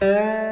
Música